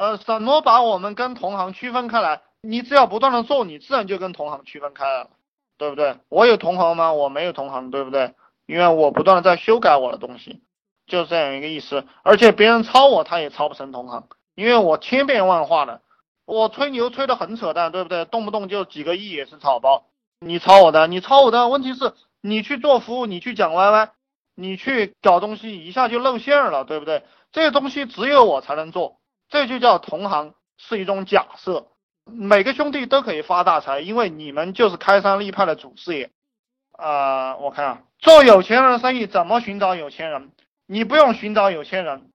呃，怎么把我们跟同行区分开来？你只要不断的做，你自然就跟同行区分开了，对不对？我有同行吗？我没有同行，对不对？因为我不断的在修改我的东西，就是这样一个意思。而且别人抄我，他也抄不成同行，因为我千变万化的，我吹牛吹的很扯淡，对不对？动不动就几个亿也是草包。你抄我的，你抄我的，问题是你去做服务，你去讲 YY，你去搞东西，一下就露馅了，对不对？这些东西只有我才能做，这就叫同行是一种假设。每个兄弟都可以发大财，因为你们就是开山立派的祖师爷。啊，我看啊，做有钱人的生意怎么寻找有钱人？你不用寻找有钱人，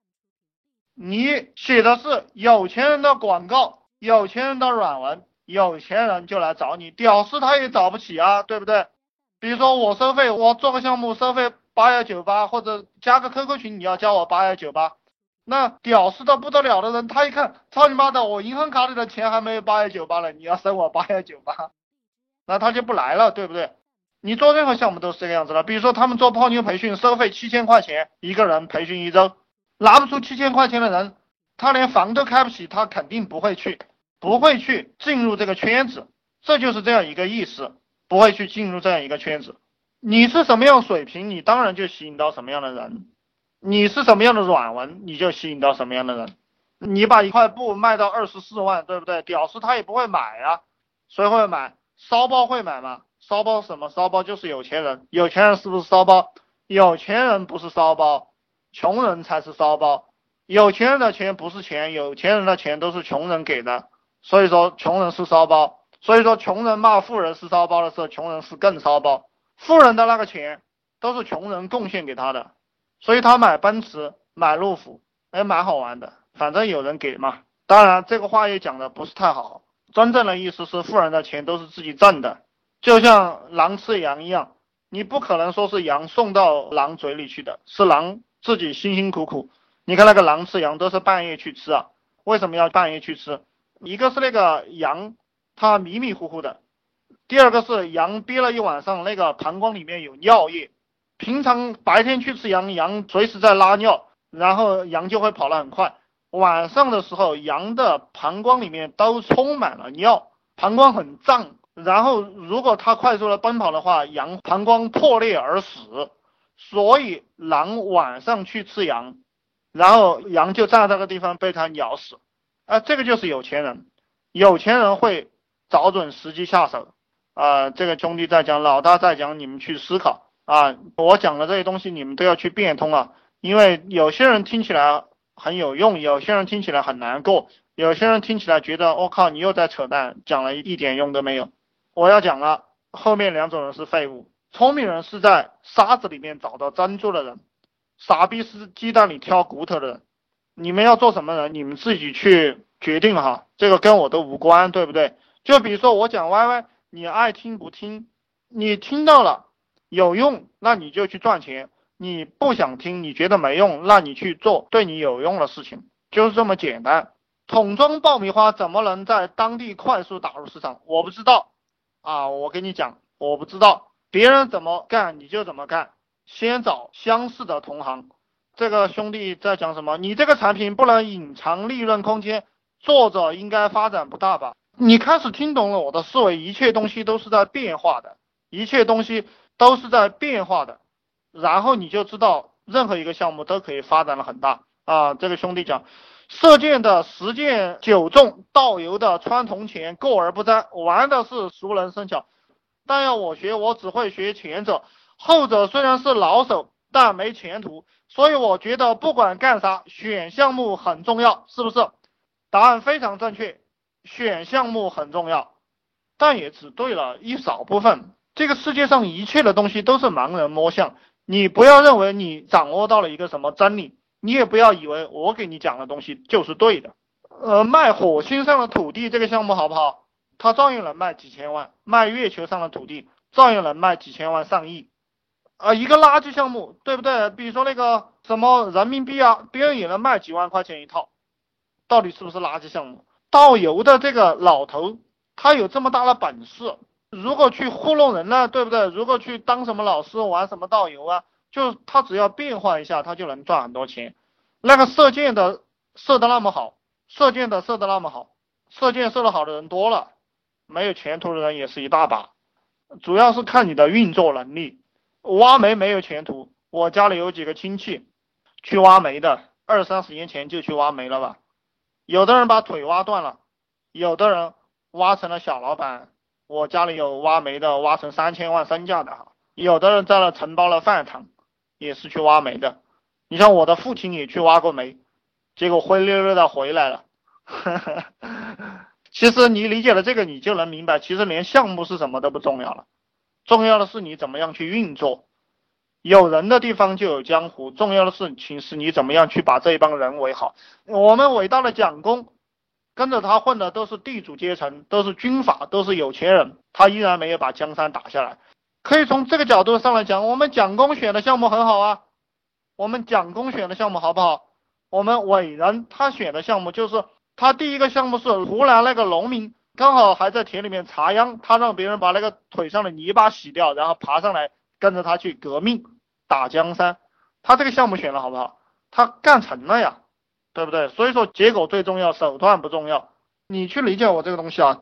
你写的是有钱人的广告，有钱人的软文，有钱人就来找你。屌丝他也找不起啊，对不对？比如说我收费，我做个项目收费八幺九八，或者加个 QQ 群，你要交我八幺九八。那屌丝的不得了的人，他一看，操你妈的，我银行卡里的钱还没有八幺九八呢，你要收我八幺九八，那他就不来了，对不对？你做任何项目都是这个样子的。比如说他们做泡妞培训，收费七千块钱一个人培训一周，拿不出七千块钱的人，他连房都开不起，他肯定不会去，不会去进入这个圈子，这就是这样一个意思，不会去进入这样一个圈子。你是什么样水平，你当然就吸引到什么样的人。你是什么样的软文，你就吸引到什么样的人。你把一块布卖到二十四万，对不对？屌丝他也不会买啊，谁会买？骚包会买吗？骚包什么？骚包就是有钱人，有钱人是不是骚包？有钱人不是骚包，穷人才是骚包。有钱人的钱不是钱，有钱人的钱都是穷人给的，所以说穷人是骚包。所以说穷人骂富人是骚包的时候，穷人是更骚包。富人的那个钱都是穷人贡献给他的。所以他买奔驰，买路虎，哎，蛮好玩的，反正有人给嘛。当然，这个话也讲的不是太好。真正的意思是，富人的钱都是自己挣的，就像狼吃羊一样，你不可能说是羊送到狼嘴里去的，是狼自己辛辛苦苦。你看那个狼吃羊都是半夜去吃啊，为什么要半夜去吃？一个是那个羊它迷迷糊糊的，第二个是羊憋了一晚上，那个膀胱里面有尿液。平常白天去吃羊，羊随时在拉尿，然后羊就会跑得很快。晚上的时候，羊的膀胱里面都充满了尿，膀胱很胀。然后如果它快速的奔跑的话，羊膀胱破裂而死。所以狼晚上去吃羊，然后羊就站在那个地方被它咬死。啊，这个就是有钱人，有钱人会找准时机下手。啊，这个兄弟在讲，老大在讲，你们去思考。啊，我讲的这些东西你们都要去变通啊，因为有些人听起来很有用，有些人听起来很难过，有些人听起来觉得我靠，你又在扯淡，讲了一点用都没有。我要讲了，后面两种人是废物，聪明人是在沙子里面找到珍珠的人，傻逼是鸡蛋里挑骨头的人。你们要做什么人，你们自己去决定哈，这个跟我都无关，对不对？就比如说我讲 YY，你爱听不听，你听到了。有用，那你就去赚钱；你不想听，你觉得没用，那你去做对你有用的事情，就是这么简单。桶装爆米花怎么能在当地快速打入市场？我不知道啊，我跟你讲，我不知道，别人怎么干你就怎么干，先找相似的同行。这个兄弟在讲什么？你这个产品不能隐藏利润空间，做着应该发展不大吧？你开始听懂了我的思维，一切东西都是在变化的，一切东西。都是在变化的，然后你就知道任何一个项目都可以发展的很大啊！这个兄弟讲，射箭的十箭九中，倒油的穿铜钱，过而不沾，玩的是熟能生巧。但要我学，我只会学前者，后者虽然是老手，但没前途。所以我觉得不管干啥，选项目很重要，是不是？答案非常正确，选项目很重要，但也只对了一少部分。这个世界上一切的东西都是盲人摸象，你不要认为你掌握到了一个什么真理，你也不要以为我给你讲的东西就是对的。呃，卖火星上的土地这个项目好不好？它照样能卖几千万。卖月球上的土地照样能卖几千万上亿。啊，一个垃圾项目，对不对？比如说那个什么人民币啊，别人也能卖几万块钱一套，到底是不是垃圾项目？倒油的这个老头，他有这么大的本事。如果去糊弄人呢，对不对？如果去当什么老师，玩什么导游啊，就他只要变化一下，他就能赚很多钱。那个射箭的射的那么好，射箭的射的那么好，射箭射的好的人多了，没有前途的人也是一大把，主要是看你的运作能力。挖煤没有前途，我家里有几个亲戚去挖煤的，二三十年前就去挖煤了吧，有的人把腿挖断了，有的人挖成了小老板。我家里有挖煤的，挖成三千万身价的哈，有的人在那承包了饭堂，也是去挖煤的。你像我的父亲也去挖过煤，结果灰溜溜的回来了。其实你理解了这个，你就能明白，其实连项目是什么都不重要了，重要的是你怎么样去运作。有人的地方就有江湖，重要的事情是你怎么样去把这一帮人围好。我们伟大的蒋公，跟着他混的都是地主阶层，都是军阀，都是有钱人，他依然没有把江山打下来。可以从这个角度上来讲，我们蒋公选的项目很好啊。我们蒋公选的项目好不好？我们伟人他选的项目就是他第一个项目是湖南那个农民刚好还在田里面插秧，他让别人把那个腿上的泥巴洗掉，然后爬上来跟着他去革命打江山。他这个项目选的好不好？他干成了呀，对不对？所以说结果最重要，手段不重要。你去理解我这个东西啊。